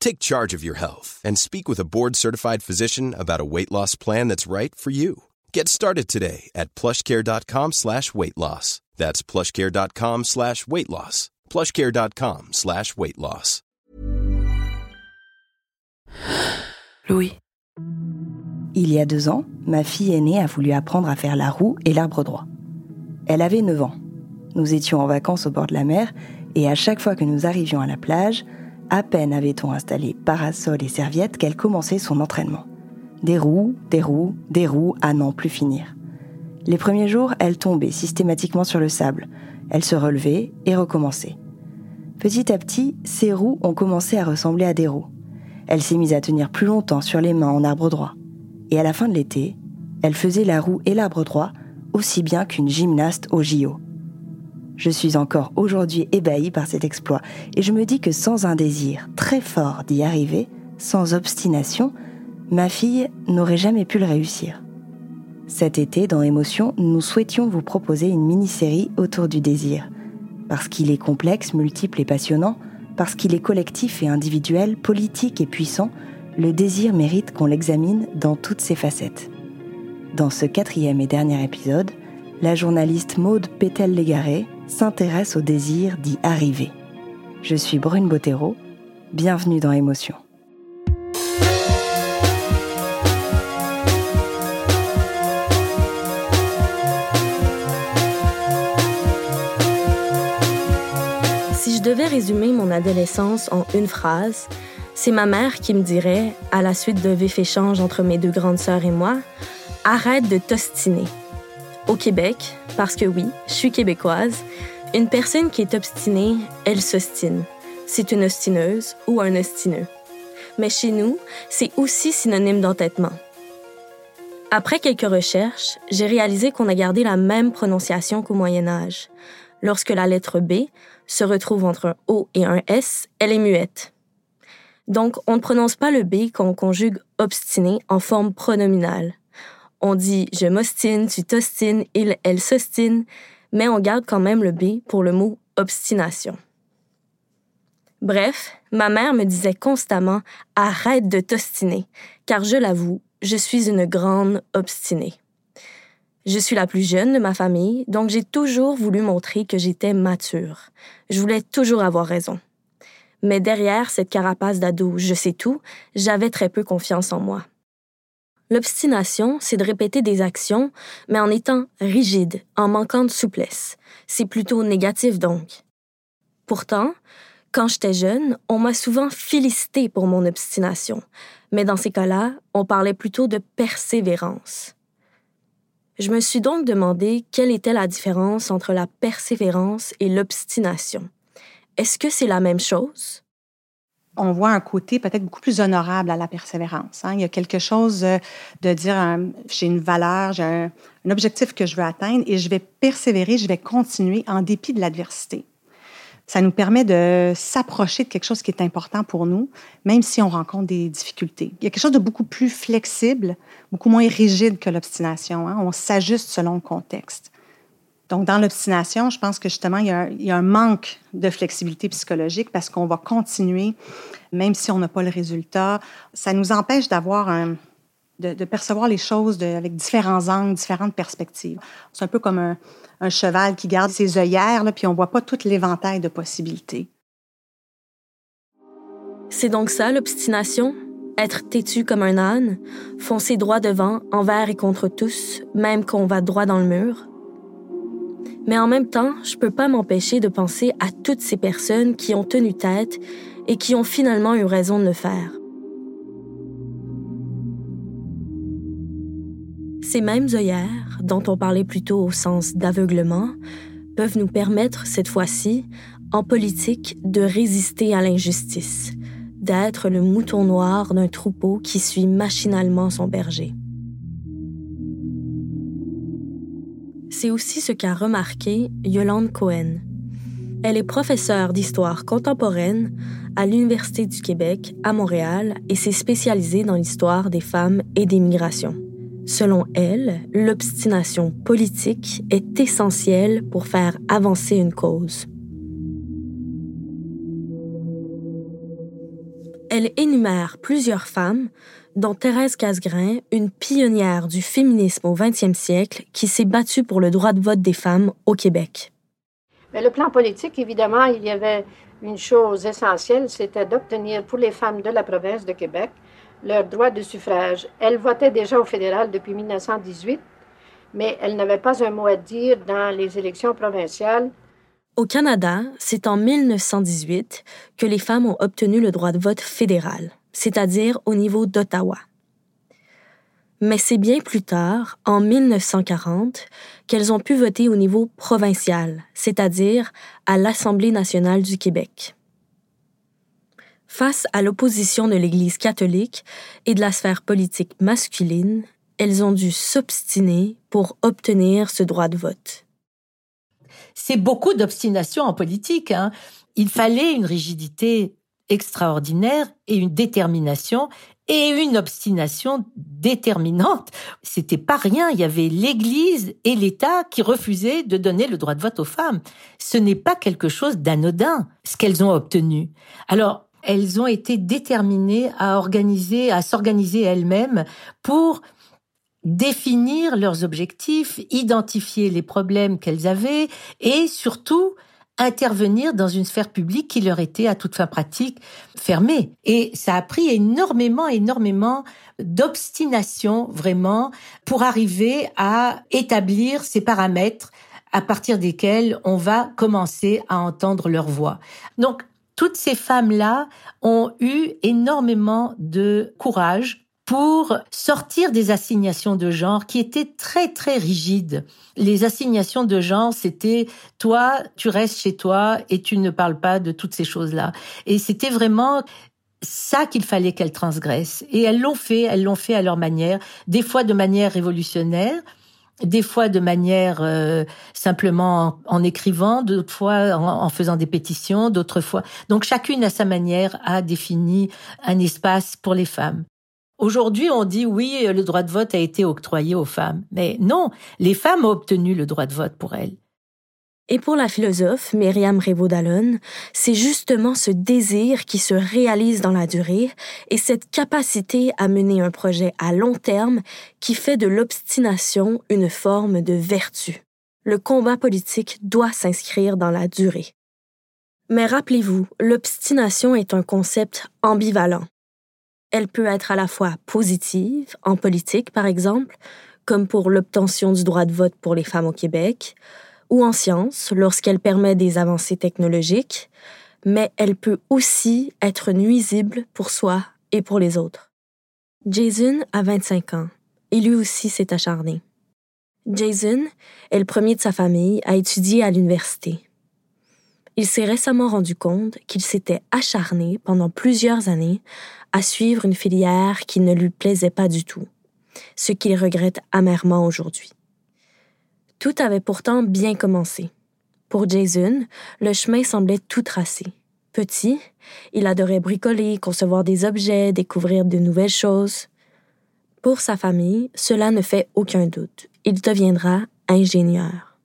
Take charge of your health and speak with a board-certified physician about a weight loss plan that's right for you. Get started today at plushcare.com slash weight loss. That's plushcare.com slash weight loss. plushcare.com slash weight loss. Louis. Il y a deux ans, ma fille aînée a voulu apprendre à faire la roue et l'arbre droit. Elle avait 9 ans. Nous étions en vacances au bord de la mer et à chaque fois que nous arrivions à la plage, à peine avait-on installé parasol et serviettes qu'elle commençait son entraînement. Des roues, des roues, des roues à n'en plus finir. Les premiers jours, elle tombait systématiquement sur le sable. Elle se relevait et recommençait. Petit à petit, ses roues ont commencé à ressembler à des roues. Elle s'est mise à tenir plus longtemps sur les mains en arbre droit. Et à la fin de l'été, elle faisait la roue et l'arbre droit aussi bien qu'une gymnaste au JO. Je suis encore aujourd'hui ébahie par cet exploit et je me dis que sans un désir très fort d'y arriver, sans obstination, ma fille n'aurait jamais pu le réussir. Cet été, dans Émotion, nous souhaitions vous proposer une mini-série autour du désir. Parce qu'il est complexe, multiple et passionnant, parce qu'il est collectif et individuel, politique et puissant, le désir mérite qu'on l'examine dans toutes ses facettes. Dans ce quatrième et dernier épisode, la journaliste Maude Pétel-Légaré s'intéresse au désir d'y arriver. Je suis Brune Bottero, bienvenue dans Émotion. Si je devais résumer mon adolescence en une phrase, c'est ma mère qui me dirait, à la suite d'un vif échange entre mes deux grandes sœurs et moi, arrête de t'ostiner. Au Québec, parce que oui, je suis québécoise, une personne qui est obstinée, elle s'ostine. C'est une ostineuse ou un ostineux. Mais chez nous, c'est aussi synonyme d'entêtement. Après quelques recherches, j'ai réalisé qu'on a gardé la même prononciation qu'au Moyen Âge. Lorsque la lettre B se retrouve entre un O et un S, elle est muette. Donc, on ne prononce pas le B quand on conjugue obstiné en forme pronominale. On dit je m'ostine, tu t'ostines, il, elle s'ostine, mais on garde quand même le B pour le mot obstination. Bref, ma mère me disait constamment arrête de t'ostiner, car je l'avoue, je suis une grande obstinée. Je suis la plus jeune de ma famille, donc j'ai toujours voulu montrer que j'étais mature. Je voulais toujours avoir raison. Mais derrière cette carapace d'ado je sais tout, j'avais très peu confiance en moi. L'obstination, c'est de répéter des actions, mais en étant rigide, en manquant de souplesse. C'est plutôt négatif donc. Pourtant, quand j'étais jeune, on m'a souvent félicité pour mon obstination, mais dans ces cas-là, on parlait plutôt de persévérance. Je me suis donc demandé quelle était la différence entre la persévérance et l'obstination. Est-ce que c'est la même chose? On voit un côté peut-être beaucoup plus honorable à la persévérance. Hein. Il y a quelque chose euh, de dire euh, j'ai une valeur, j'ai un, objectif que je veux atteindre et je vais persévérer, je vais continuer en dépit de l'adversité. Ça nous permet de s'approcher de quelque chose qui est important pour nous, même si on rencontre des difficultés. Il y a quelque chose de beaucoup plus flexible, beaucoup moins rigide que l'obstination. Hein. On s'ajuste selon le contexte. Donc, dans l'obstination, je pense que justement, il y, a un, manque de flexibilité psychologique parce qu'on va continuer, même si on n'a pas le résultat. Ça nous empêche d'avoir un, de, percevoir les choses avec différents angles, différentes perspectives. C'est un peu comme un, cheval qui garde ses œillères, puis on ne voit pas tout l'éventail de possibilités. C'est donc ça, l'obstination? être têtu comme un âne, foncer droit devant, envers et contre tous, même qu'on va droit dans le mur? Mais en même temps, je peux pas m'empêcher de penser à toutes ces personnes qui ont tenu tête et qui ont finalement eu raison de le faire. Ces mêmes œillères, dont on parlait plutôt au sens d'aveuglement, peuvent nous permettre, cette fois-ci, en politique, de résister à l'injustice, d'être le mouton noir d'un troupeau qui suit machinalement son berger. C'est aussi ce qu'a remarqué Yolande Cohen. Elle est professeure d'histoire contemporaine à l'Université du Québec à Montréal et s'est spécialisée dans l'histoire des femmes et des migrations. Selon elle, l'obstination politique est essentielle pour faire avancer une cause. Elle énumère plusieurs femmes, dont Thérèse Casgrain, une pionnière du féminisme au 20e siècle qui s'est battue pour le droit de vote des femmes au Québec. Mais le plan politique, évidemment, il y avait une chose essentielle, c'était d'obtenir pour les femmes de la province de Québec leur droit de suffrage. Elle votait déjà au fédéral depuis 1918, mais elle n'avait pas un mot à dire dans les élections provinciales. Au Canada, c'est en 1918 que les femmes ont obtenu le droit de vote fédéral, c'est-à-dire au niveau d'Ottawa. Mais c'est bien plus tard, en 1940, qu'elles ont pu voter au niveau provincial, c'est-à-dire à l'Assemblée nationale du Québec. Face à l'opposition de l'Église catholique et de la sphère politique masculine, elles ont dû s'obstiner pour obtenir ce droit de vote. C'est beaucoup d'obstination en politique. Hein. Il fallait une rigidité extraordinaire et une détermination et une obstination déterminante. C'était pas rien. Il y avait l'Église et l'État qui refusaient de donner le droit de vote aux femmes. Ce n'est pas quelque chose d'anodin, ce qu'elles ont obtenu. Alors, elles ont été déterminées à organiser, à s'organiser elles-mêmes pour définir leurs objectifs, identifier les problèmes qu'elles avaient et surtout intervenir dans une sphère publique qui leur était à toute fin pratique fermée. Et ça a pris énormément, énormément d'obstination vraiment pour arriver à établir ces paramètres à partir desquels on va commencer à entendre leur voix. Donc, toutes ces femmes-là ont eu énormément de courage pour sortir des assignations de genre qui étaient très très rigides. Les assignations de genre, c'était toi, tu restes chez toi et tu ne parles pas de toutes ces choses-là. Et c'était vraiment ça qu'il fallait qu'elles transgressent. Et elles l'ont fait, elles l'ont fait à leur manière, des fois de manière révolutionnaire, des fois de manière euh, simplement en, écrivant, d'autres fois en, faisant des pétitions, d'autres fois. Donc chacune à sa manière a défini un espace pour les femmes. Aujourd'hui, on dit oui, le droit de vote a été octroyé aux femmes. Mais non, les femmes ont obtenu le droit de vote pour elles. Et pour la philosophe Myriam Révaud-Dallon, c'est justement ce désir qui se réalise dans la durée et cette capacité à mener un projet à long terme qui fait de l'obstination une forme de vertu. Le combat politique doit s'inscrire dans la durée. Mais rappelez-vous, l'obstination est un concept ambivalent. Elle peut être à la fois positive, en politique par exemple, comme pour l'obtention du droit de vote pour les femmes au Québec, ou en sciences lorsqu'elle permet des avancées technologiques, mais elle peut aussi être nuisible pour soi et pour les autres. Jason a 25 ans et lui aussi s'est acharné. Jason est le premier de sa famille à étudier à l'université. Il s'est récemment rendu compte qu'il s'était acharné pendant plusieurs années à suivre une filière qui ne lui plaisait pas du tout, ce qu'il regrette amèrement aujourd'hui. Tout avait pourtant bien commencé. Pour Jason, le chemin semblait tout tracé. Petit, il adorait bricoler, concevoir des objets, découvrir de nouvelles choses. Pour sa famille, cela ne fait aucun doute. Il deviendra ingénieur.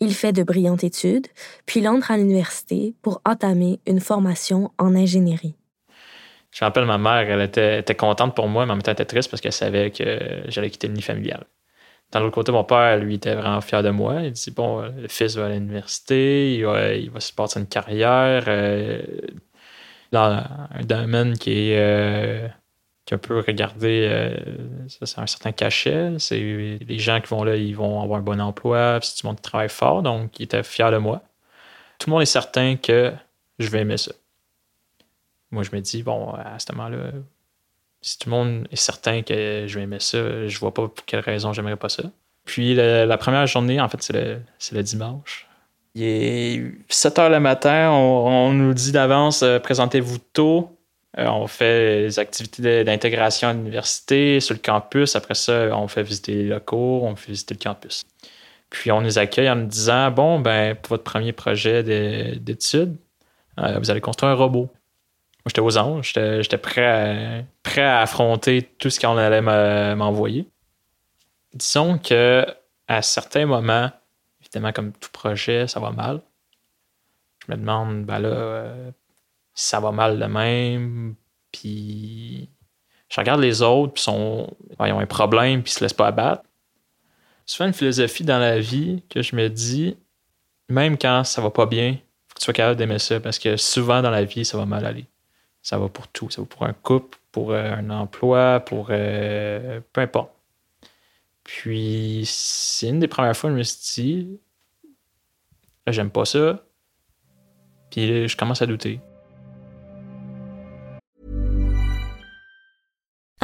Il fait de brillantes études, puis il entre à l'université pour entamer une formation en ingénierie. Je me rappelle, ma mère, elle était, était contente pour moi, mais en même temps, elle était triste parce qu'elle savait que j'allais quitter le nid familial. Dans l'autre côté, mon père, lui, était vraiment fier de moi. Il dit Bon, le fils va à l'université, il va, se passer une carrière. Euh, dans un domaine qui est euh, qui peut regarder euh, ça c'est un certain cachet. C'est les gens qui vont là, ils vont avoir un bon emploi, c'est du monde qui travaille fort, donc ils étaient fiers de moi. Tout le monde est certain que je vais aimer ça. Moi, je me dis, bon, à ce moment-là, si tout le monde est certain que je vais aimer ça, je vois pas pour quelle raison j'aimerais pas ça. Puis la première journée, en fait, c'est le, le, dimanche. Il est 7 heures le matin, on, nous dit d'avance, euh, présentez-vous tôt. Euh, on fait les activités d'intégration à l'université, sur le campus. Après ça, on fait visiter les locaux, on fait visiter le campus. Puis on nous accueille en nous disant Bon, ben, pour votre premier projet d'études, euh, vous allez construire un robot. Moi, j'étais aux anges, j'étais prêt à, prêt à affronter tout ce qu'on allait m'envoyer. Disons que à certains moments, évidemment, comme tout projet, ça va mal. Je me demande, ben là, euh, ça va mal de même, puis je regarde les autres, puis sont, ils ont un problème, puis ils se laissent pas abattre. Souvent, une philosophie dans la vie que je me dis, même quand ça va pas bien, faut que tu sois capable d'aimer ça, parce que souvent dans la vie, ça va mal aller. Ça va pour tout. Ça va pour un couple, pour euh, un emploi, pour euh, peu importe. Puis, c'est une des premières fois que je me suis dit, j'aime pas ça. Puis je commence à douter.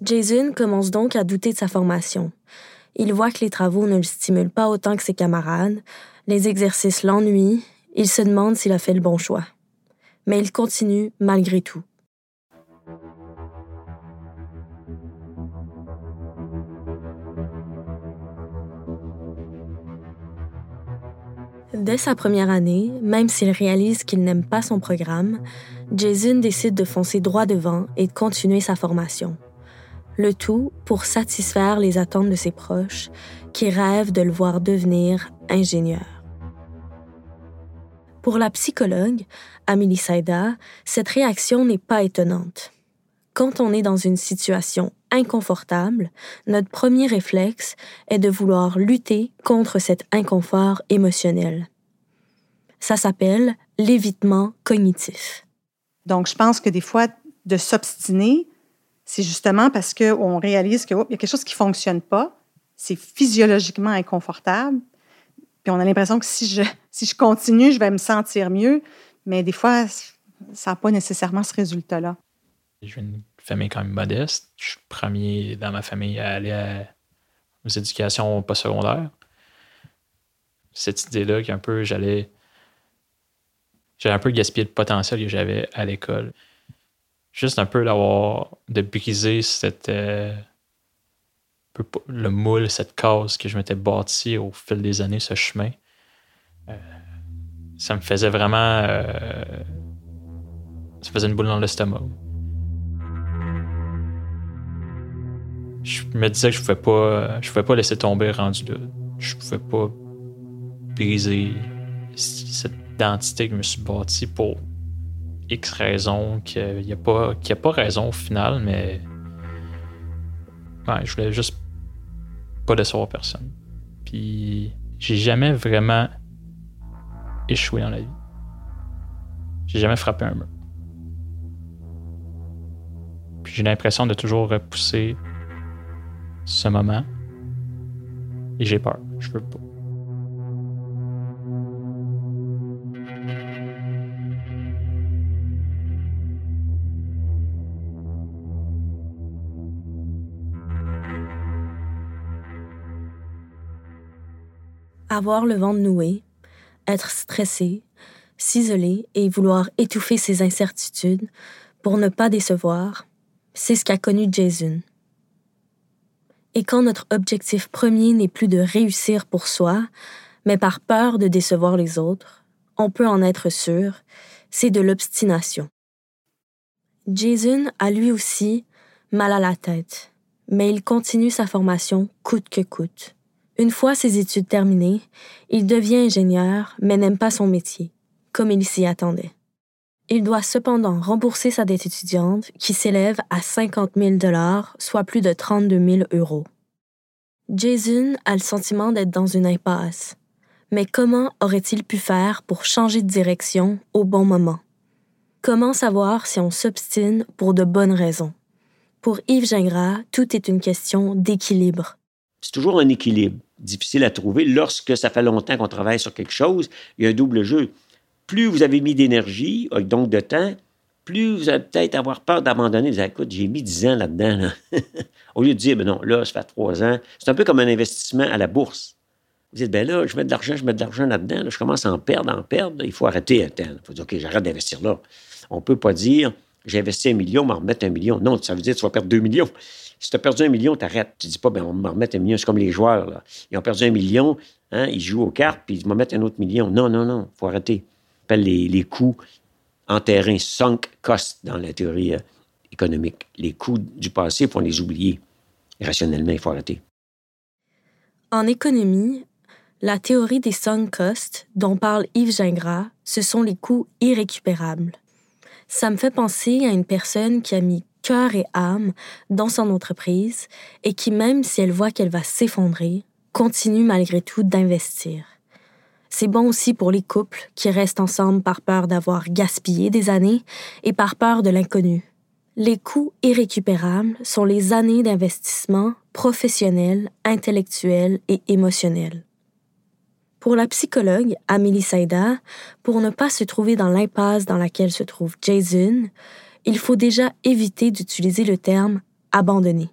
Jason commence donc à douter de sa formation. Il voit que les travaux ne le stimulent pas autant que ses camarades, les exercices l'ennuient, il se demande s'il a fait le bon choix. Mais il continue malgré tout. Dès sa première année, même s'il réalise qu'il n'aime pas son programme, Jason décide de foncer droit devant et de continuer sa formation le tout pour satisfaire les attentes de ses proches qui rêvent de le voir devenir ingénieur. Pour la psychologue, Amélie Saïda, cette réaction n'est pas étonnante. Quand on est dans une situation inconfortable, notre premier réflexe est de vouloir lutter contre cet inconfort émotionnel. Ça s'appelle l'évitement cognitif. Donc, je pense que des fois, de s'obstiner, c'est justement parce qu'on réalise qu'il y a quelque chose qui ne fonctionne pas, c'est physiologiquement inconfortable, puis on a l'impression que si je, si je continue, je vais me sentir mieux, mais des fois, ça n'a pas nécessairement ce résultat-là. J'ai une famille quand même modeste. Je suis premier dans ma famille à aller aux éducations postsecondaires. Cette idée-là qu'un peu j'allais. J'ai un peu gaspillé le potentiel que j'avais à l'école juste un peu d'avoir de briser cette euh, le moule, cette case que je m'étais bâti au fil des années, ce chemin. Euh, ça me faisait vraiment euh, ça faisait une boule dans l'estomac. Je me disais que je pouvais pas je pouvais pas laisser tomber rendu là. Je pouvais pas briser cette identité que je me suis bâti pour X raisons, qu'il n'y a, pas, a pas raison au final, mais je voulais juste pas décevoir personne. Puis j'ai jamais vraiment échoué dans la vie. J'ai jamais frappé un mur. Puis j'ai l'impression de toujours repousser ce moment. Et j'ai peur. Je veux pas. Avoir le vent noué, être stressé, s'isoler et vouloir étouffer ses incertitudes pour ne pas décevoir, c'est ce qu'a connu Jason. Et quand notre objectif premier n'est plus de réussir pour soi, mais par peur de décevoir les autres, on peut en être sûr, c'est de l'obstination. Jason a lui aussi mal à la tête, mais il continue sa formation coûte que coûte. Une fois ses études terminées, il devient ingénieur, mais n'aime pas son métier, comme il s'y attendait. Il doit cependant rembourser sa dette étudiante, qui s'élève à 50 000 dollars, soit plus de 32 000 euros. Jason a le sentiment d'être dans une impasse. Mais comment aurait-il pu faire pour changer de direction au bon moment? Comment savoir si on s'obstine pour de bonnes raisons? Pour Yves Gingras, tout est une question d'équilibre. C'est toujours un équilibre difficile à trouver lorsque ça fait longtemps qu'on travaille sur quelque chose. Il y a un double jeu. Plus vous avez mis d'énergie, donc de temps, plus vous allez peut-être avoir peur d'abandonner. Vous écoute, j'ai mis 10 ans là-dedans. Au lieu de dire, ben non, là, ça fait 3 ans. C'est un peu comme un investissement à la bourse. Vous dites, ben là, je mets de l'argent, je mets de l'argent là-dedans. je commence à en perdre, en perdre. Il faut arrêter un temps. Il faut dire, OK, j'arrête d'investir là. On ne peut pas dire, j'ai investi un million, m'en remettre un million. Non, ça veut dire que tu vas perdre 2 millions. Si tu as perdu un million, tu arrêtes. Tu dis pas, ben, on va me remettre un million. C'est comme les joueurs, là. Ils ont perdu un million, hein, ils jouent aux cartes, puis ils vont mettre un autre million. Non, non, non, faut arrêter. On appelle les, les coûts en terrain, sunk cost dans la théorie euh, économique. Les coûts du passé, il faut les oublier. Rationnellement, il faut arrêter. En économie, la théorie des sunk costs dont parle Yves Gingras, ce sont les coûts irrécupérables. Ça me fait penser à une personne qui a mis cœur et âme dans son entreprise et qui, même si elle voit qu'elle va s'effondrer, continue malgré tout d'investir. C'est bon aussi pour les couples qui restent ensemble par peur d'avoir gaspillé des années et par peur de l'inconnu. Les coûts irrécupérables sont les années d'investissement professionnel, intellectuel et émotionnel. Pour la psychologue Amélie Saïda, pour ne pas se trouver dans l'impasse dans laquelle se trouve Jason, il faut déjà éviter d'utiliser le terme abandonner.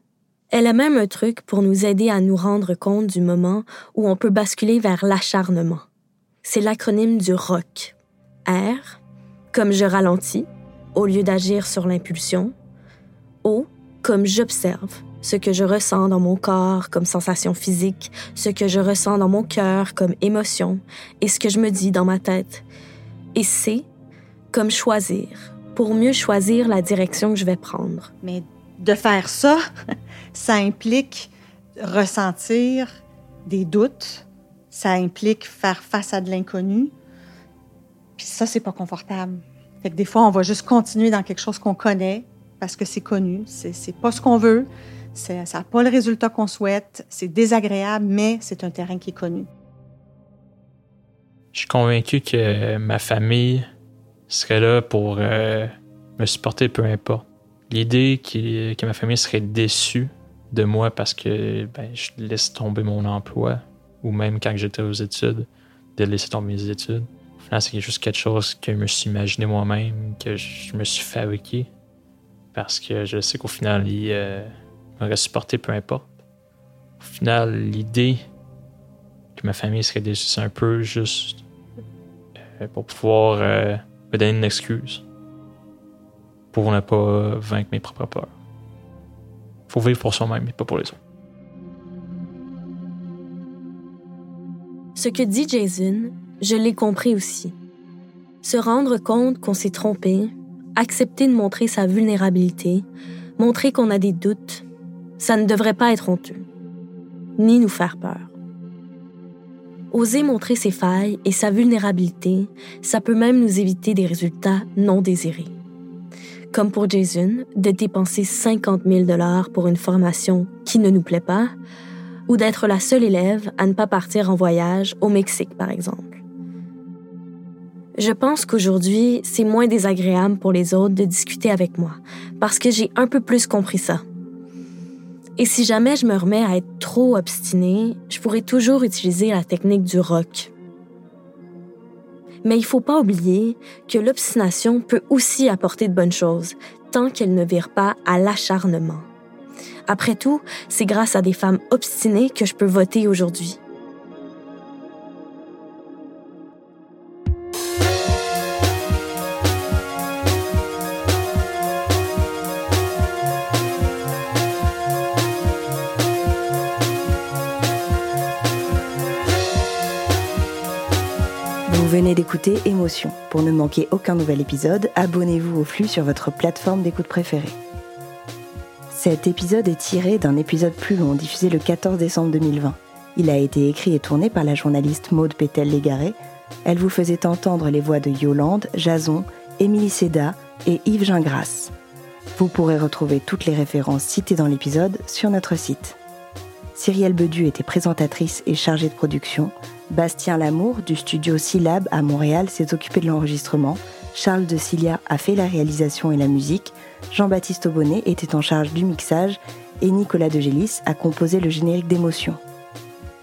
Elle a même un truc pour nous aider à nous rendre compte du moment où on peut basculer vers l'acharnement. C'est l'acronyme du ROC. R, comme je ralentis, au lieu d'agir sur l'impulsion. O, comme j'observe, ce que je ressens dans mon corps comme sensation physique, ce que je ressens dans mon cœur comme émotion et ce que je me dis dans ma tête. Et C, comme choisir, pour mieux choisir la direction que je vais prendre. Mais de faire ça, ça implique ressentir des doutes, ça implique faire face à de l'inconnu. Puis ça, c'est pas confortable. Fait que des fois, on va juste continuer dans quelque chose qu'on connaît parce que c'est connu. C'est pas ce qu'on veut. Ça n'a pas le résultat qu'on souhaite, c'est désagréable, mais c'est un terrain qui est connu. Je suis convaincu que ma famille serait là pour euh, me supporter peu importe. L'idée que ma famille serait déçue de moi parce que ben, je laisse tomber mon emploi, ou même quand j'étais aux études, de laisser tomber mes études. Au c'est juste quelque chose que je me suis imaginé moi-même, que je me suis fabriqué. Parce que je sais qu'au final, il, euh, m'aurait supporté, peu importe. Au final, l'idée que ma famille serait déçue, c'est un peu juste euh, pour pouvoir euh, me donner une excuse pour ne pas vaincre mes propres peurs. Faut vivre pour soi-même et pas pour les autres. Ce que dit Jason, je l'ai compris aussi. Se rendre compte qu'on s'est trompé, accepter de montrer sa vulnérabilité, montrer qu'on a des doutes, ça ne devrait pas être honteux, ni nous faire peur. Oser montrer ses failles et sa vulnérabilité, ça peut même nous éviter des résultats non désirés. Comme pour Jason, de dépenser 50 000 dollars pour une formation qui ne nous plaît pas, ou d'être la seule élève à ne pas partir en voyage au Mexique, par exemple. Je pense qu'aujourd'hui, c'est moins désagréable pour les autres de discuter avec moi, parce que j'ai un peu plus compris ça. Et si jamais je me remets à être trop obstinée, je pourrais toujours utiliser la technique du rock. Mais il faut pas oublier que l'obstination peut aussi apporter de bonnes choses, tant qu'elle ne vire pas à l'acharnement. Après tout, c'est grâce à des femmes obstinées que je peux voter aujourd'hui. D'écouter Émotion. Pour ne manquer aucun nouvel épisode, abonnez-vous au flux sur votre plateforme d'écoute préférée. Cet épisode est tiré d'un épisode plus long diffusé le 14 décembre 2020. Il a été écrit et tourné par la journaliste Maude Pétel-Légaré. Elle vous faisait entendre les voix de Yolande, Jason, Émilie Seda et Yves Gingras. Vous pourrez retrouver toutes les références citées dans l'épisode sur notre site. Cyrielle Bedu était présentatrice et chargée de production. Bastien Lamour du studio Syllab à Montréal s'est occupé de l'enregistrement. Charles de Cilia a fait la réalisation et la musique. Jean-Baptiste Aubonnet était en charge du mixage et Nicolas de Gélis a composé le générique d'émotion.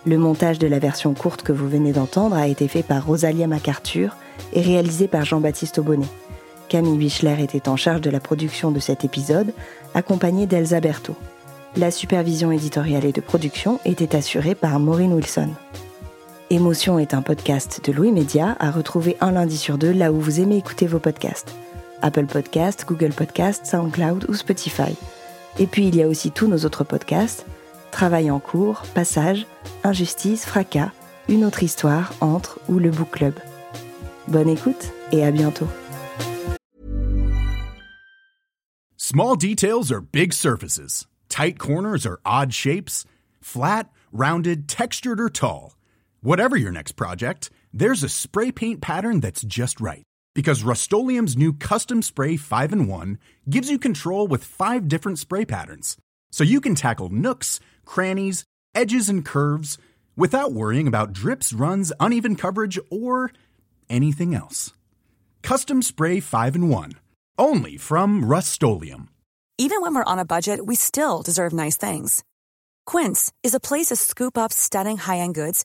Le montage de la version courte que vous venez d'entendre a été fait par Rosalia MacArthur et réalisé par Jean-Baptiste Aubonnet. Camille Bichler était en charge de la production de cet épisode, accompagnée d'Elsa Berthaud. La supervision éditoriale et de production était assurée par Maureen Wilson. Émotion est un podcast de Louis Média à retrouver un lundi sur deux là où vous aimez écouter vos podcasts. Apple Podcasts, Google Podcasts, SoundCloud ou Spotify. Et puis il y a aussi tous nos autres podcasts Travail en cours, Passage, Injustice, Fracas, Une autre histoire, Entre ou le Book Club. Bonne écoute et à bientôt. Small details are big surfaces. Tight corners are odd shapes. Flat, rounded, textured, or tall. Whatever your next project, there's a spray paint pattern that's just right. Because Rust new Custom Spray 5 in 1 gives you control with five different spray patterns. So you can tackle nooks, crannies, edges, and curves without worrying about drips, runs, uneven coverage, or anything else. Custom Spray 5 in 1. Only from Rust Even when we're on a budget, we still deserve nice things. Quince is a place to scoop up stunning high end goods